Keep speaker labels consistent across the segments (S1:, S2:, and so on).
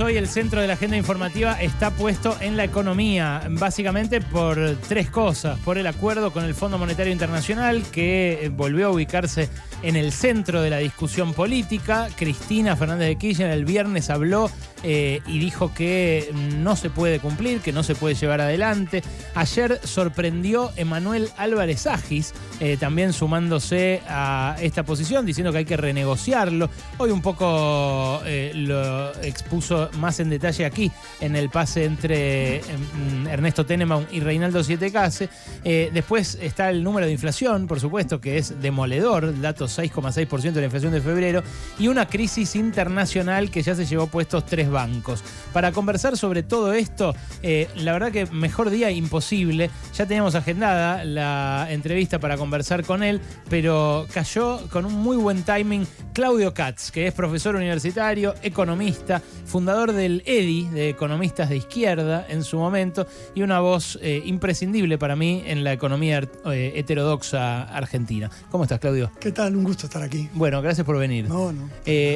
S1: Hoy el centro de la agenda informativa está puesto en la economía, básicamente por tres cosas. Por el acuerdo con el Fondo Monetario Internacional, que eh, volvió a ubicarse en el centro de la discusión política. Cristina Fernández de Kirchner el viernes habló eh, y dijo que no se puede cumplir, que no se puede llevar adelante. Ayer sorprendió Emanuel Álvarez Agis, eh, también sumándose a esta posición, diciendo que hay que renegociarlo. Hoy un poco lo expuso más en detalle aquí en el pase entre em, Ernesto Tenebaum y Reinaldo Siete Case. Eh, después está el número de inflación, por supuesto, que es demoledor, el dato 6,6% de la inflación de febrero, y una crisis internacional que ya se llevó puestos tres bancos. Para conversar sobre todo esto, eh, la verdad que mejor día imposible. Ya teníamos agendada la entrevista para conversar con él, pero cayó con un muy buen timing Claudio Katz, que es profesor universitario, economista, fundador del EDI, de Economistas de Izquierda, en su momento, y una voz eh, imprescindible para mí en la economía eh, heterodoxa argentina. ¿Cómo estás, Claudio?
S2: ¿Qué tal? Un gusto estar aquí.
S1: Bueno, gracias por venir.
S2: No, no.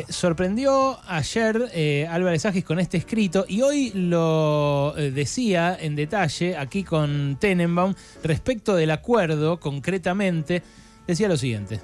S1: Sorprendió ayer Álvarez Con este escrito y hoy lo decía en detalle aquí con Tenenbaum respecto del acuerdo, concretamente, decía lo siguiente.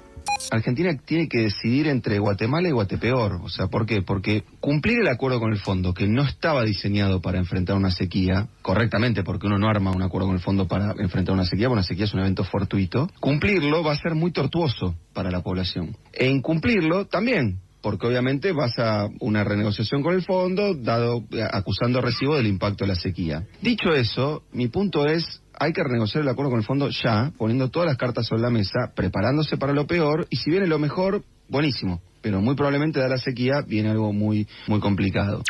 S3: Argentina tiene que decidir entre Guatemala y Guatepeor. O sea, ¿por qué? Porque cumplir el acuerdo con el fondo, que no estaba diseñado para enfrentar una sequía, correctamente, porque uno no arma un acuerdo con el fondo para enfrentar una sequía, porque una sequía es un evento fortuito, cumplirlo va a ser muy tortuoso para la población. E incumplirlo también, porque obviamente vas a una renegociación con el fondo, dado acusando recibo del impacto de la sequía. Dicho eso, mi punto es hay que renegociar el acuerdo con el fondo ya, poniendo todas las cartas sobre la mesa, preparándose para lo peor, y si viene lo mejor, buenísimo. Pero muy probablemente de la sequía viene algo muy, muy complicado.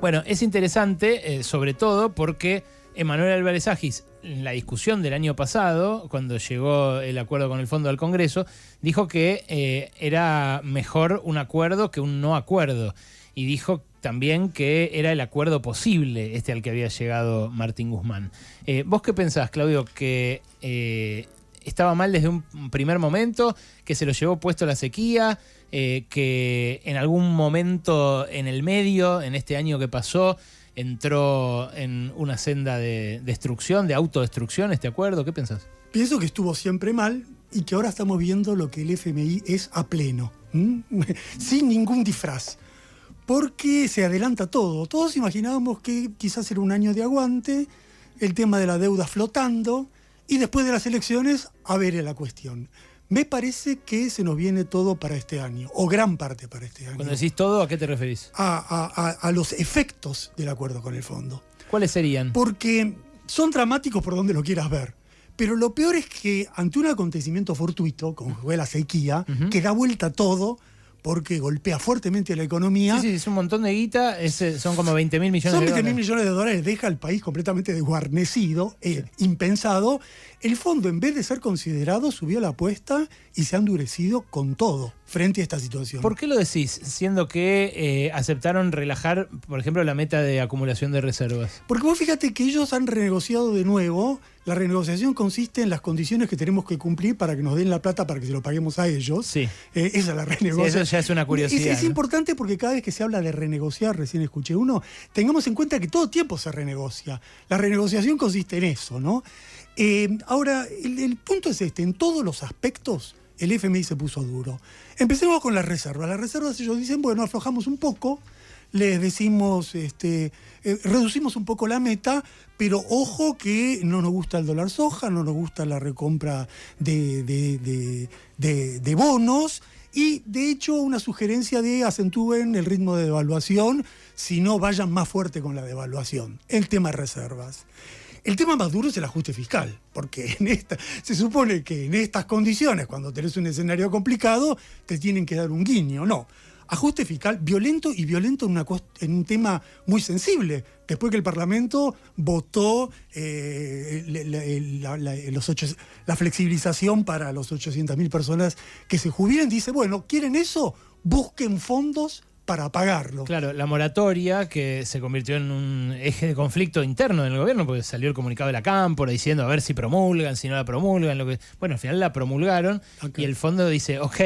S1: Bueno, es interesante, eh, sobre todo porque Emanuel Álvarez Agis, la discusión del año pasado, cuando llegó el acuerdo con el fondo al Congreso, dijo que eh, era mejor un acuerdo que un no acuerdo. Y dijo también que era el acuerdo posible este al que había llegado Martín Guzmán. Eh, ¿Vos qué pensás, Claudio, que eh, estaba mal desde un primer momento, que se lo llevó puesto la sequía, que en algún momento en el medio, en este año que pasó, entró en una senda de destrucción, de autodestrucción este acuerdo? ¿Qué pensás?
S2: Pienso que estuvo siempre mal y que ahora estamos viendo lo que el FMI es a pleno, sin ningún disfraz porque se adelanta todo. Todos imaginábamos que quizás era un año de aguante, el tema de la deuda flotando, y después de las elecciones, a ver la cuestión. Me parece que se nos viene todo para este año, o gran parte para este año.
S1: Cuando decís todo, ¿a qué te referís?
S2: A, los efectos del acuerdo con el fondo.
S1: ¿Cuáles serían?
S2: Porque son dramáticos por donde lo quieras ver. Pero lo peor es que ante un acontecimiento fortuito, como fue la sequía, que da vuelta todo, porque golpea fuertemente a la economía.
S1: Sí, sí, es un montón de guita, eh, son como 20 mil millones
S2: de dólares. Son 20 mil millones de dólares, deja al país completamente desguarnecido, eh, impensado. El fondo, en vez de ser considerado, subió la apuesta y se ha endurecido con todo frente a esta situación.
S1: ¿Por qué lo decís, siendo que eh, aceptaron relajar, por ejemplo, la meta de acumulación de reservas?
S2: Porque vos fíjate que ellos han renegociado de nuevo. La renegociación consiste en las condiciones que tenemos que cumplir para que nos den la plata para que se lo paguemos a ellos.
S1: Sí.
S2: Eh, esa es la renegociación.
S1: eso ya es una curiosidad.
S2: Es, importante porque cada vez que se habla de renegociar, recién escuché uno, tengamos en cuenta que todo tiempo se renegocia. La renegociación consiste en eso, ¿no? Eh, ahora, el punto es este, en todos los aspectos el FMI se puso duro. Empecemos con las reservas. Las reservas ellos dicen, bueno, aflojamos un poco, les decimos, este, eh, reducimos un poco la meta, pero ojo que no nos gusta el dólar soja, no nos gusta la recompra de, de, bonos y de hecho una sugerencia de acentúen el ritmo de devaluación, si no vayan más fuerte con la devaluación. El tema de reservas. El tema más duro es el ajuste fiscal, porque en esta, se supone que en estas condiciones, cuando tenés un escenario complicado, te tienen que dar un guiño. No. Ajuste fiscal violento y violento en, un tema muy sensible. Después que el Parlamento votó eh, la, flexibilización para los 800.000 personas que se jubilen, dice, bueno, ¿quieren eso? Busquen fondos para apagarlo.
S1: Claro, la moratoria que se convirtió en un eje de conflicto interno en el gobierno, porque salió el comunicado de la Cámpora diciendo a ver si promulgan, si no la promulgan, lo que. Bueno, al final la promulgaron y el fondo dice, ok,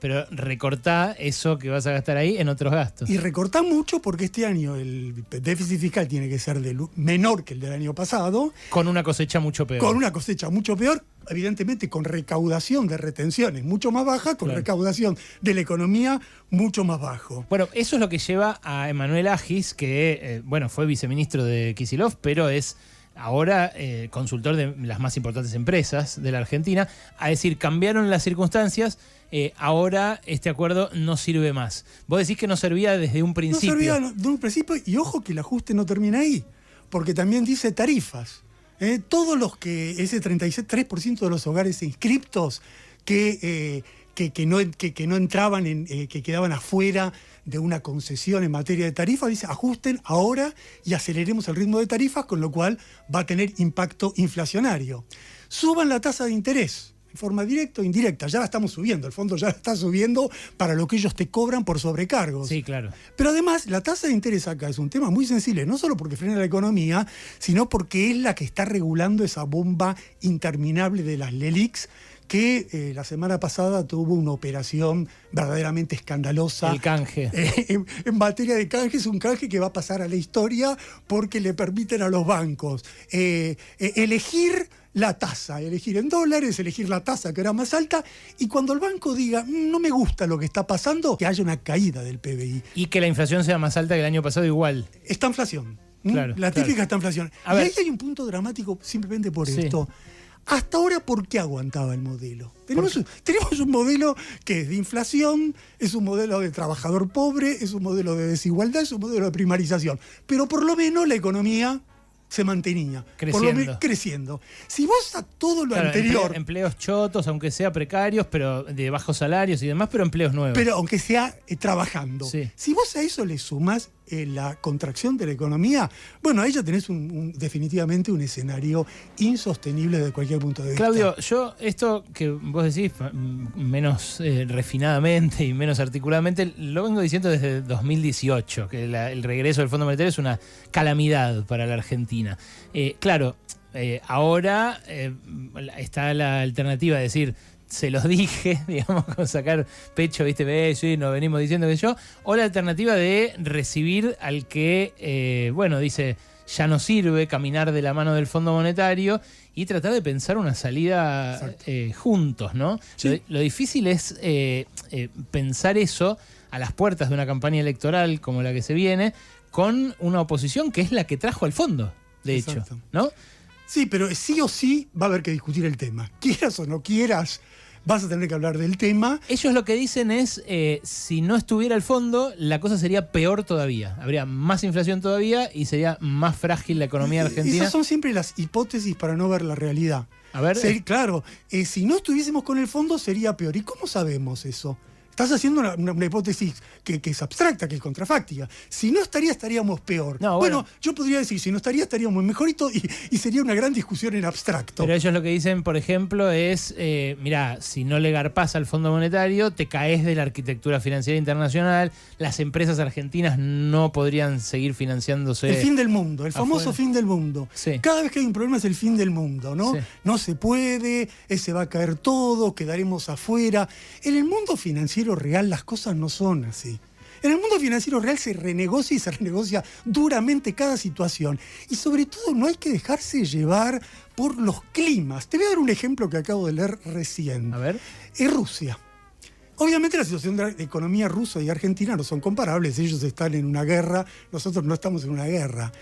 S1: pero recortá eso que vas a gastar ahí en otros gastos.
S2: Y recortá mucho porque este año el déficit fiscal tiene que ser del- menor que el del año pasado,
S1: Con una cosecha mucho peor.
S2: con una cosecha mucho peor, evidentemente con recaudación de retenciones mucho más baja, con
S1: Claro.
S2: recaudación de la economía mucho más bajo.
S1: Bueno, eso es lo que lleva a Emanuel Agis, que eh, bueno, fue viceministro de Kisilov, pero es ahora eh, consultor de las más importantes empresas de la Argentina, a decir, cambiaron las circunstancias, eh, ahora este acuerdo no sirve más. Vos decís que no servía desde un
S2: No
S1: principio.
S2: servía de un principio, y ojo que el ajuste no termina ahí, porque también dice tarifas. ¿Eh? todos los que, ese 33% de los hogares inscriptos que, eh, que, que no, que, no entraban, en, eh, que quedaban afuera de una concesión en materia de tarifas, dice ajusten ahora y aceleremos el ritmo de tarifas, con lo cual va a tener impacto inflacionario. Suban la tasa de interés. En forma directa o indirecta, ya la estamos subiendo, el fondo ya la está subiendo para lo que ellos te cobran por sobrecargos.
S1: Sí, claro.
S2: Pero además, la tasa de interés acá es un tema muy sensible, no solo porque frena la economía, sino porque es la que está regulando esa bomba interminable de las LELIX, que eh, la semana pasada tuvo una operación verdaderamente escandalosa.
S1: El canje.
S2: Eh, en, en materia de canje, es un canje que va a pasar a la historia porque le permiten a los bancos eh, eh, elegir la tasa, elegir en dólares, elegir la tasa que era más alta, y cuando el banco diga, "Mm, no me gusta lo que está pasando, que haya una caída del PBI.
S1: Y que la inflación sea más alta que el año pasado igual.
S2: Esta inflación. ¿m?
S1: Claro,
S2: la
S1: claro.
S2: típica esta inflación.
S1: A
S2: y
S1: ver.
S2: ahí hay un punto dramático simplemente por
S1: Sí.
S2: esto. Hasta ahora, ¿por qué aguantaba el modelo? Tenemos, tenemos un modelo que es de inflación, es un modelo de trabajador pobre, es un modelo de desigualdad, es un modelo de primarización. Pero por lo menos la economía se mantenía. Por lo
S1: Creciendo.
S2: creciendo. Si vos a todo lo
S1: Claro,
S2: anterior,
S1: emple- empleos chotos, aunque sea precarios, pero de bajos salarios y demás, pero empleos nuevos.
S2: pero aunque sea eh, trabajando.
S1: Sí.
S2: Si vos a eso le sumás eh, la contracción de la economía, bueno, ahí ya tenés definitivamente un escenario insostenible desde cualquier punto de vista.
S1: Claudio, yo esto que vos decís mm, menos eh, refinadamente y menos articuladamente, lo vengo diciendo desde 2018, que el regreso del Fondo Monetario es una calamidad para la Argentina. Eh, claro, ahora está la alternativa de decir, se los dije, digamos, con sacar pecho, viste, ve, sí, nos venimos diciendo que yo, o la alternativa de recibir al que, eh, bueno, dice, ya no sirve caminar de la mano del Fondo Monetario y tratar de pensar una salida eh, juntos, ¿no?
S2: Sí.
S1: Lo, lo difícil es eh, eh, pensar eso a las puertas de una campaña electoral como la que se viene, con una oposición que es la que trajo al fondo, de
S2: Exacto.
S1: hecho, ¿no?
S2: Sí, pero sí o sí va a haber que discutir el tema. Quieras o no quieras, vas a tener que hablar del tema.
S1: Ellos lo que dicen es, eh, si no estuviera el fondo, la cosa sería peor todavía. Habría más inflación todavía y sería más frágil la economía
S2: Eh,
S1: argentina.
S2: Esas son siempre las hipótesis para no ver la realidad.
S1: A ver,
S2: Ser-
S1: eh,
S2: claro, eh, si no estuviésemos con el fondo sería peor. ¿Y cómo sabemos eso? Estás haciendo una, una- una hipótesis que, que es abstracta, que es contrafáctica. Si no estaría, estaríamos peor.
S1: No,
S2: bueno,
S1: bueno.
S2: yo podría decir, si no estaría, estaríamos mejorito y, y sería una gran discusión en abstracto.
S1: Pero ellos lo que dicen, por ejemplo, es, eh, mira, si no le garpás al Fondo Monetario, te caes de la arquitectura financiera internacional, las empresas argentinas no podrían seguir financiándose.
S2: El fin del mundo, el famoso
S1: afuera.
S2: fin del mundo.
S1: Sí.
S2: Cada vez que hay un problema es el fin del mundo, ¿no?
S1: Sí.
S2: No se puede, se va a caer todo, quedaremos afuera. En el mundo financiero real las cosas no son así. En el mundo financiero real se renegocia y se renegocia duramente cada situación. Y sobre todo no hay que dejarse llevar por los climas. Te voy a dar un ejemplo que acabo de leer recién.
S1: A ver.
S2: Es Rusia. Obviamente la situación de la economía rusa y argentina no son comparables, ellos están en una guerra, nosotros no estamos en una guerra.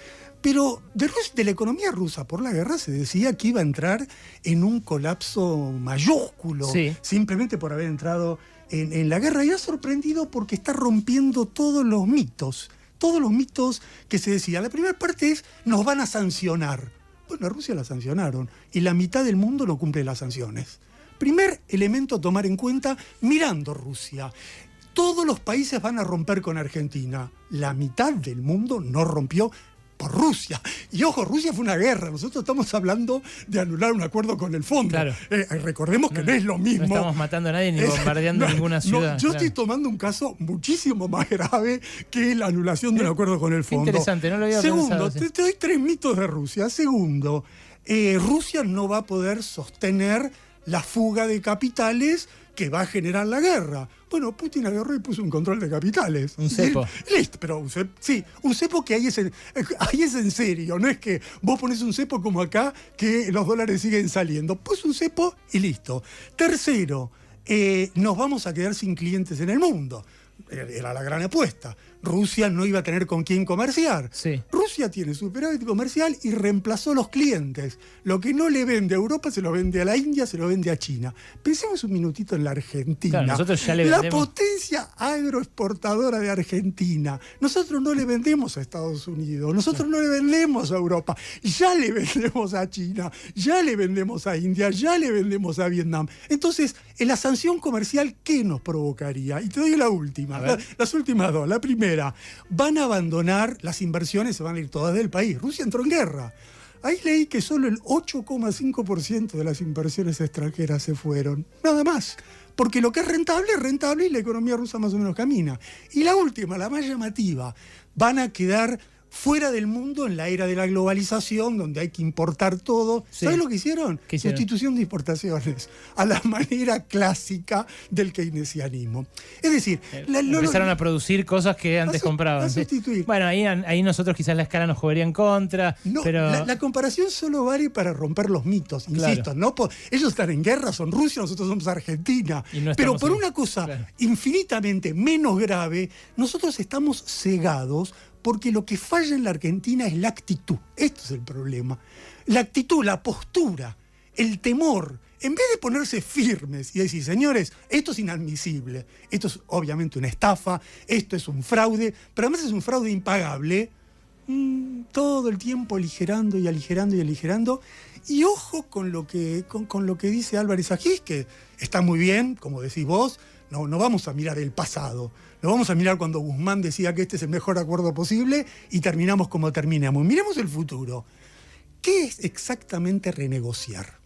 S2: Pero de, la economía rusa por la guerra se decía que iba a entrar en un colapso mayúsculo,
S1: Sí.
S2: simplemente por haber entrado en, en la guerra. Y ha sorprendido porque está rompiendo todos los mitos, todos los mitos que se decían. La primera parte es, nos van a sancionar. Bueno, a Rusia la sancionaron y la mitad del mundo no cumple las sanciones. Primer elemento a tomar en cuenta mirando Rusia. Todos los países van a romper con Argentina. La mitad del mundo no rompió por Rusia. Y ojo, Rusia fue una guerra. Nosotros estamos hablando de anular un acuerdo con el fondo.
S1: Claro.
S2: Eh, recordemos que no, es lo mismo.
S1: No estamos matando a nadie ni
S2: Es-
S1: bombardeando
S2: no,
S1: ninguna
S2: no,
S1: ciudad.
S2: yo
S1: claro.
S2: estoy tomando un caso muchísimo más grave que la anulación de un acuerdo con el fondo.
S1: interesante, no lo había
S2: Segundo,
S1: pensado así.
S2: te, te doy tres mitos de Rusia. Segundo, eh, Rusia no va a poder sostener la fuga de capitales que va a generar la guerra. Bueno, Putin agarró y puso un control de capitales.
S1: Un cepo.
S2: Listo, pero un cepo, sí, un cepo que ahí es, en, ahí es en serio, no es que vos pones un cepo como acá que los dólares siguen saliendo. Pues un cepo y listo. Tercero, eh, nos vamos a quedar sin clientes en el mundo. Era la gran apuesta. Rusia no iba a tener con quién comerciar.
S1: Sí.
S2: Rusia tiene superávit comercial y reemplazó los clientes. Lo que no le vende a Europa se lo vende a la India, se lo vende a China. Pensemos un minutito en la Argentina.
S1: Claro, nosotros ya le
S2: la
S1: vendemos.
S2: potencia agroexportadora de Argentina. Nosotros no le vendemos a Estados Unidos, nosotros no le vendemos a Europa, ya le vendemos a China, ya le vendemos a India, ya le vendemos a Vietnam. Entonces, en la sanción comercial, ¿qué nos provocaría? Y te doy la última, la- las últimas dos. La van a abandonar las inversiones, se van a ir todas del país. Rusia entró en guerra. Ahí leí que solo el 8,5% de las inversiones extranjeras se fueron. Nada más. Porque lo que es rentable es rentable y la economía rusa más o menos camina. Y la última, la más llamativa, van a quedar fuera del mundo en la era de la globalización, donde hay que importar todo.
S1: Sí.
S2: ¿Sabes lo que hicieron? Sustitución de importaciones, a la manera clásica del keynesianismo. Es decir, la- lo-
S1: Empezaron a producir cosas que antes compraban.
S2: a
S1: sí.
S2: sustituir.
S1: Bueno, ahí, ahí nosotros quizás la escala nos jugaría en contra,
S2: No,
S1: pero
S2: la, la comparación solo vale para romper los mitos, insisto.
S1: Claro.
S2: No ellos están en guerra, son Rusia, nosotros somos Argentina.
S1: No
S2: Pero por
S1: en-
S2: una cosa
S1: Claro.
S2: infinitamente menos grave, nosotros estamos cegados porque lo que falla en la Argentina es la actitud. Esto es el problema. La actitud, la postura, el temor. En vez de ponerse firmes y decir, señores, esto es inadmisible, esto es obviamente una estafa, esto es un fraude, pero además es un fraude impagable, mm, todo el tiempo aligerando y aligerando y aligerando. Y ojo con lo que, con, lo que dice Álvarez Agís, que está muy bien, como decís vos, no, no vamos a mirar el pasado, lo vamos a mirar cuando Guzmán decía que este es el mejor acuerdo posible y terminamos como terminamos. Miremos el futuro. ¿Qué es exactamente renegociar?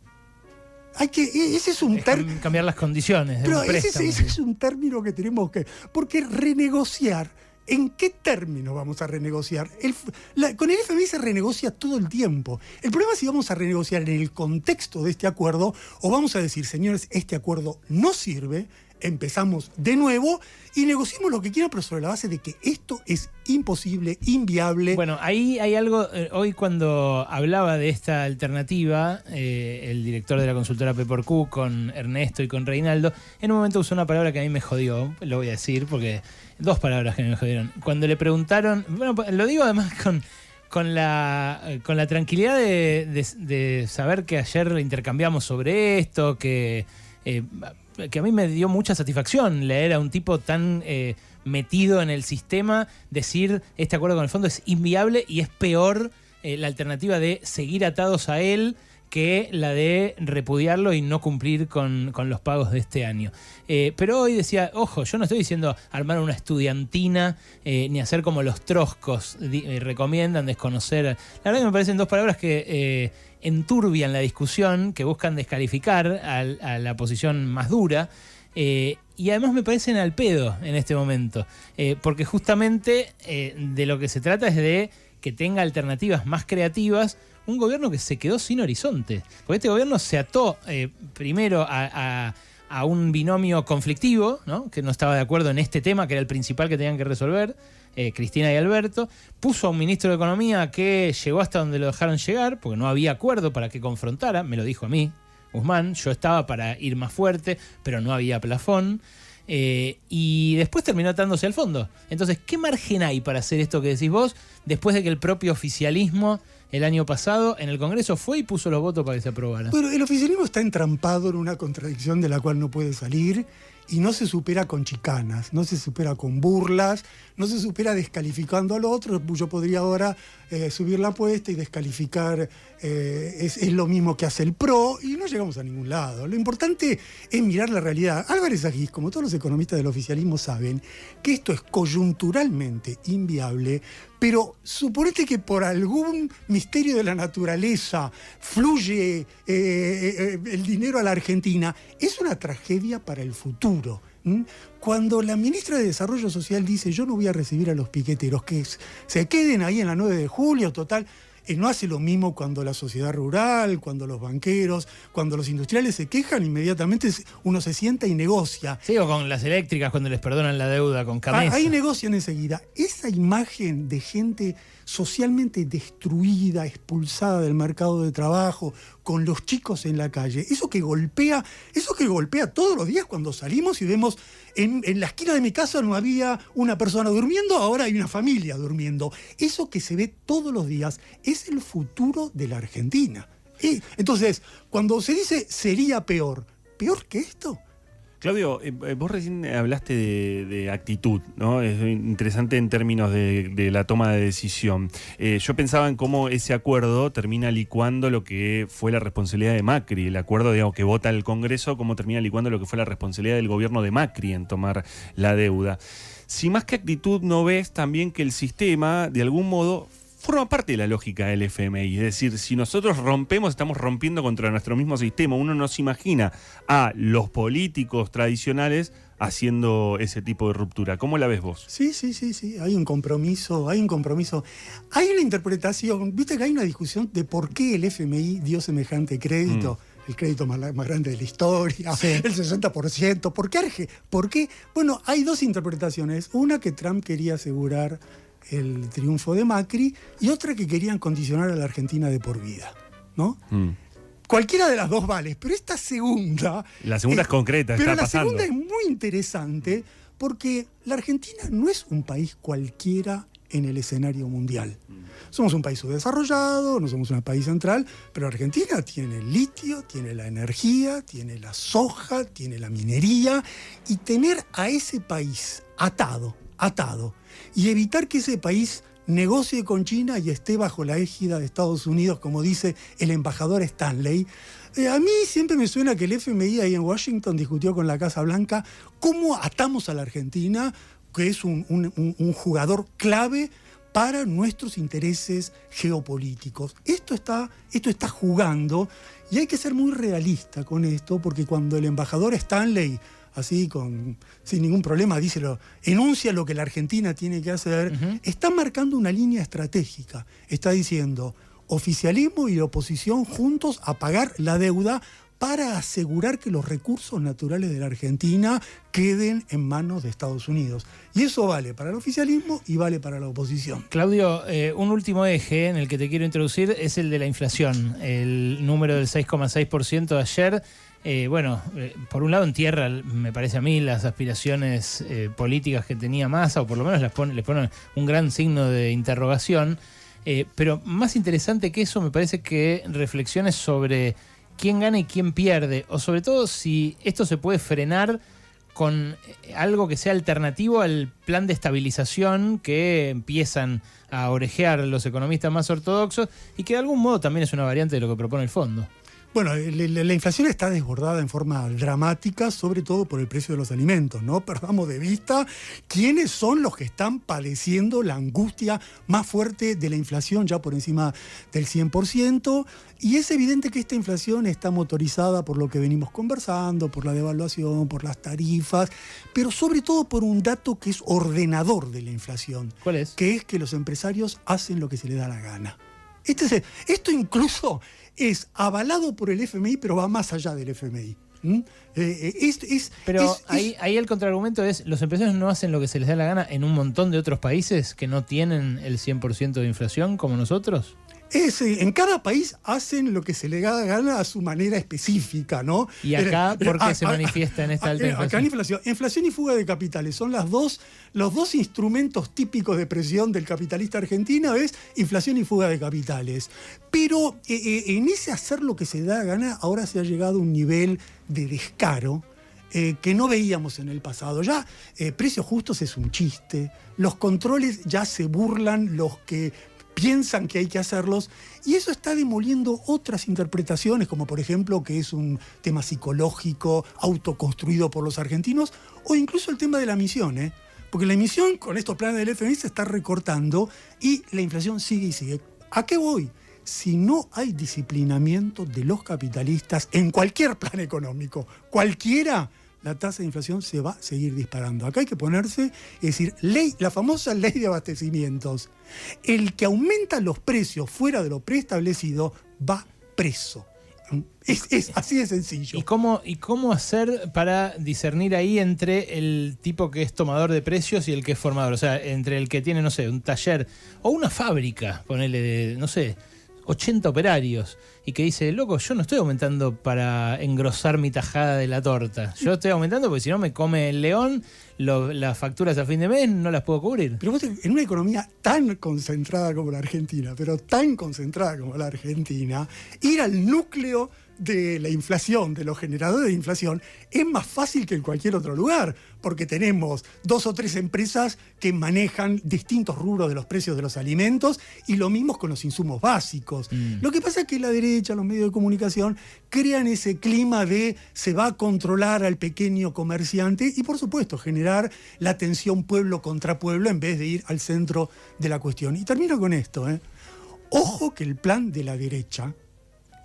S2: Hay que, e- ese es un término.
S1: cam- cambiar las condiciones de
S2: Pero
S1: un
S2: ese, es un término que tenemos que. Porque renegociar, ¿en qué término vamos a renegociar? El f- la- con el FMI se renegocia todo el tiempo. El problema es si vamos a renegociar en el contexto de este acuerdo o vamos a decir, señores, este acuerdo no sirve, empezamos de nuevo y negociemos lo que quieran, pero sobre la base de que esto es imposible, inviable.
S1: Bueno, ahí hay algo, eh, hoy cuando hablaba de esta alternativa, eh, el director de la consultora Pepor-Q con Ernesto y con Reinaldo, en un momento usó una palabra que a mí me jodió, lo voy a decir, porque dos palabras que me jodieron. Cuando le preguntaron, bueno, pues, lo digo además con, con, la, eh, con la tranquilidad de, saber que ayer intercambiamos sobre esto, que... que a mí me dio mucha satisfacción leer a un tipo tan eh, metido en el sistema decir este acuerdo con el fondo es inviable y es peor eh, la alternativa de seguir atados a él que la de repudiarlo y no cumplir con, con los pagos de este año. Eh, pero hoy decía, ojo, yo no estoy diciendo armar una estudiantina eh, ni hacer como los troscos eh, recomiendan desconocer. La verdad que me parecen dos palabras que enturbian la discusión, que buscan descalificar al- a, la posición más dura. y además me parecen al pedo en este momento, porque justamente de lo que se trata es de que tenga alternativas más creativas, un gobierno que se quedó sin horizonte. Porque este gobierno se ató eh, primero a, a- un binomio conflictivo, ¿no? que no estaba de acuerdo en este tema, que era el principal que tenían que resolver, eh, Cristina y Alberto, puso a un ministro de Economía que llegó hasta donde lo dejaron llegar, porque no había acuerdo para que confrontara, me lo dijo a mí, Guzmán, yo estaba para ir más fuerte, pero no había plafón. eh, y después terminó atándose al fondo. Entonces, ¿qué margen hay para hacer esto que decís vos después de que el propio oficialismo el año pasado en el Congreso fue y puso los votos para que se aprobara?
S2: Bueno, el oficialismo está entrampado en una contradicción de la cual no puede salir y no se supera con chicanas, no se supera con burlas, no se supera descalificando al otro. Yo podría ahora eh, subir la apuesta y descalificar, eh, es, lo mismo que hace el PRO y no llegamos a ningún lado. Lo importante es mirar la realidad. Álvarez Agis, como todos los economistas del oficialismo saben, que esto es coyunturalmente inviable, pero suponete que por algún misterio de la naturaleza fluye eh, el dinero a la Argentina, es una tragedia para el futuro. Cuando la ministra de Desarrollo Social dice yo no voy a recibir a los piqueteros, que se queden ahí en la 9 de julio, total, eh, no hace lo mismo cuando la sociedad rural, cuando los banqueros, cuando los industriales se quejan, inmediatamente uno se sienta y negocia.
S1: Sí, o con las eléctricas cuando les perdonan la deuda con cabeza.
S2: Ahí negocian enseguida. Esa imagen de gente socialmente destruida, expulsada del mercado de trabajo, con los chicos en la calle. Eso que golpea, eso que golpea todos los días cuando salimos y vemos en, la esquina de mi casa no había una persona durmiendo, ahora hay una familia durmiendo. Eso que se ve todos los días es el futuro de la Argentina. Y, entonces, cuando se dice sería peor, ¿peor que esto?
S4: Claudio, eh, eh, vos recién hablaste de, actitud, ¿no? Es interesante en términos de, la toma de decisión. Eh, yo pensaba en cómo ese acuerdo termina licuando lo que fue la responsabilidad de Macri, el acuerdo digamos, que vota el Congreso, cómo termina licuando lo que fue la responsabilidad del gobierno de Macri en tomar la deuda. Si más que actitud no ves también que el sistema, de algún modo, forma parte de la lógica del FMI. Es decir, si nosotros rompemos, estamos rompiendo contra nuestro mismo sistema. Uno no se imagina a los políticos tradicionales haciendo ese tipo de ruptura. ¿Cómo la ves vos?
S2: Sí, sí, sí, sí. Hay un compromiso, hay un compromiso. Hay una interpretación, viste que hay una discusión de por qué el FMI dio semejante crédito. Mm. El crédito más, grande de la historia, el 60%. ¿Por qué, ¿Por qué? Bueno, hay dos interpretaciones. Una que Trump quería asegurar el triunfo de Macri y otra que querían condicionar a la Argentina de por vida. ¿no? Mm. Cualquiera de las dos vale, pero esta segunda...
S4: La segunda es, concreta,
S2: pero la segunda es muy interesante porque la Argentina no es un país cualquiera en el escenario mundial. Somos un país subdesarrollado, no somos un país central, pero Argentina tiene el litio, tiene la energía, tiene la soja, tiene la minería, y tener a ese país atado, atado, y evitar que ese país negocie con China y esté bajo la égida de Estados Unidos, como dice el embajador Stanley. Eh, a mí siempre me suena que el FMI ahí en Washington discutió con la Casa Blanca cómo atamos a la Argentina, que es un, jugador clave para nuestros intereses geopolíticos. Esto está, esto está jugando y hay que ser muy realista con esto, porque cuando el embajador Stanley así con, sin ningún problema, díselo, enuncia lo que la Argentina tiene que hacer, está marcando una línea estratégica. Está diciendo oficialismo y oposición juntos a pagar la deuda para asegurar que los recursos naturales de la Argentina queden en manos de Estados Unidos. Y eso vale para el oficialismo y vale para la oposición.
S1: Claudio, eh, un último eje en el que te quiero introducir es el de la inflación. El número del 6,6% de ayer eh, bueno, eh, por un lado entierra, me parece a mí, las aspiraciones políticas que tenía Massa, o por lo menos les pone, pone un gran signo de interrogación. pero más interesante que eso, me parece que reflexiones sobre quién gana y quién pierde, o sobre todo si esto se puede frenar con algo que sea alternativo al plan de estabilización que empiezan a orejear los economistas más ortodoxos y que de algún modo también es una variante de lo que propone el fondo.
S2: Bueno, la inflación está desbordada en forma dramática, sobre todo por el precio de los alimentos. No perdamos de vista quiénes son los que están padeciendo la angustia más fuerte de la inflación, ya por encima del 100%. Y es evidente que esta inflación está motorizada por lo que venimos conversando, por la devaluación, por las tarifas, pero sobre todo por un dato que es ordenador de la inflación.
S1: ¿Cuál es?
S2: Que es que los empresarios hacen lo que se les da la gana. Este esto incluso es avalado por el FMI, pero va más allá del FMI.
S1: Eh, eh, pero ahí, ahí el contraargumento es, los empresarios no hacen lo que se les da la gana en un montón de otros países que no tienen el 100% de inflación como nosotros.
S2: Es, en cada país hacen lo que se le da gana a su manera específica, ¿no?
S1: ¿Y acá por qué se manifiesta en esta alta inflación? Acá
S2: inflación. Inflación y fuga de capitales son las dos, los dos instrumentos típicos de presión del capitalista argentino, es inflación y fuga de capitales. Pero eh, eh, en ese hacer lo que se da gana, ahora se ha llegado a un nivel de descaro eh, que no veíamos en el pasado. Ya eh, precios justos es un chiste, los controles ya se burlan los que piensan que hay que hacerlos, y eso está demoliendo otras interpretaciones, como por ejemplo que es un tema psicológico, autoconstruido por los argentinos, o incluso el tema de la emisión, ¿eh? porque la emisión con estos planes del FMI se está recortando y la inflación sigue y sigue. ¿A qué voy? Si no hay disciplinamiento de los capitalistas en cualquier plan económico, cualquiera, la tasa de inflación se va a seguir disparando. Acá hay que ponerse, es decir, ley, la famosa ley de abastecimientos. El que aumenta los precios fuera de lo preestablecido va preso. Es, así de sencillo.
S1: ¿Y cómo, ¿Y cómo hacer para discernir ahí entre el tipo que es tomador de precios y el que es formador? O sea, entre el que tiene, no sé, un taller o una fábrica, ponele, de, no sé, 80 operarios y que dice, loco, yo no estoy aumentando para engrosar mi tajada de la torta. Yo estoy aumentando porque si no me come el león, las facturas a fin de mes no las puedo cubrir.
S2: Pero vos, en una economía tan concentrada como la Argentina, pero tan concentrada como la Argentina, ir al núcleo de la inflación, de los generadores de inflación, es más fácil que en cualquier otro lugar, porque tenemos dos o tres empresas que manejan distintos rubros de los precios de los alimentos y lo mismo con los insumos básicos. Mm. Lo que pasa es que la derecha, los medios de comunicación, crean ese clima de se va a controlar al pequeño comerciante y por supuesto generar la tensión pueblo contra pueblo en vez de ir al centro de la cuestión. Y termino con esto. ¿eh? Ojo que el plan de la derecha,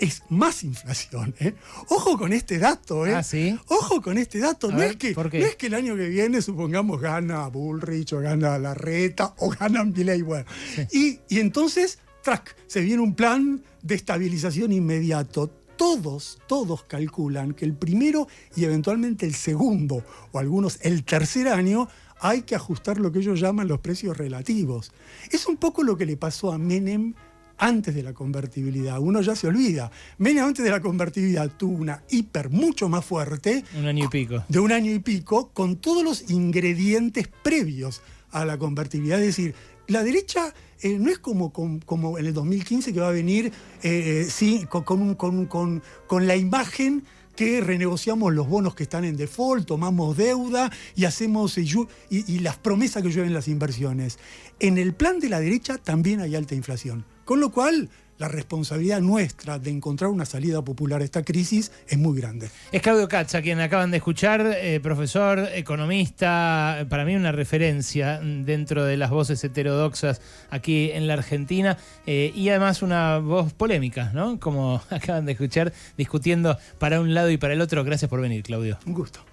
S2: es más inflación. ¿eh? Ojo con este dato. ¿eh?
S1: Ah, ¿sí?
S2: Ojo con este dato. no, es que, es que el año que viene, supongamos, gana Bullrich o gana Larreta o gana. Bueno. Y, y entonces, track, se viene un plan de estabilización inmediato. Todos, todos calculan que el primero y eventualmente el segundo, o algunos el tercer año, hay que ajustar lo que ellos llaman los precios relativos. Es un poco lo que le pasó a Menem antes de la convertibilidad. Uno ya se olvida. Menem antes de la convertibilidad tuvo una hiper mucho más fuerte.
S1: Un año y pico.
S2: De un año y pico, con todos los ingredientes previos a la convertibilidad. Es decir, la derecha eh, no es como, como, en el 2015 que va a venir eh, sí, con, con, con, la imagen que renegociamos los bonos que están en default, tomamos deuda y hacemos y, y las promesas que llueven las inversiones. En el plan de la derecha también hay alta inflación. Con lo cual, la responsabilidad nuestra de encontrar una salida popular a esta crisis es muy grande.
S1: Es Claudio Katz, a quien acaban de escuchar, eh, profesor, economista, para mí una referencia dentro de las voces heterodoxas aquí en la Argentina eh, y además una voz polémica, ¿no? Como acaban de escuchar, discutiendo para un lado y para el otro. Gracias por venir, Claudio.
S2: Un gusto.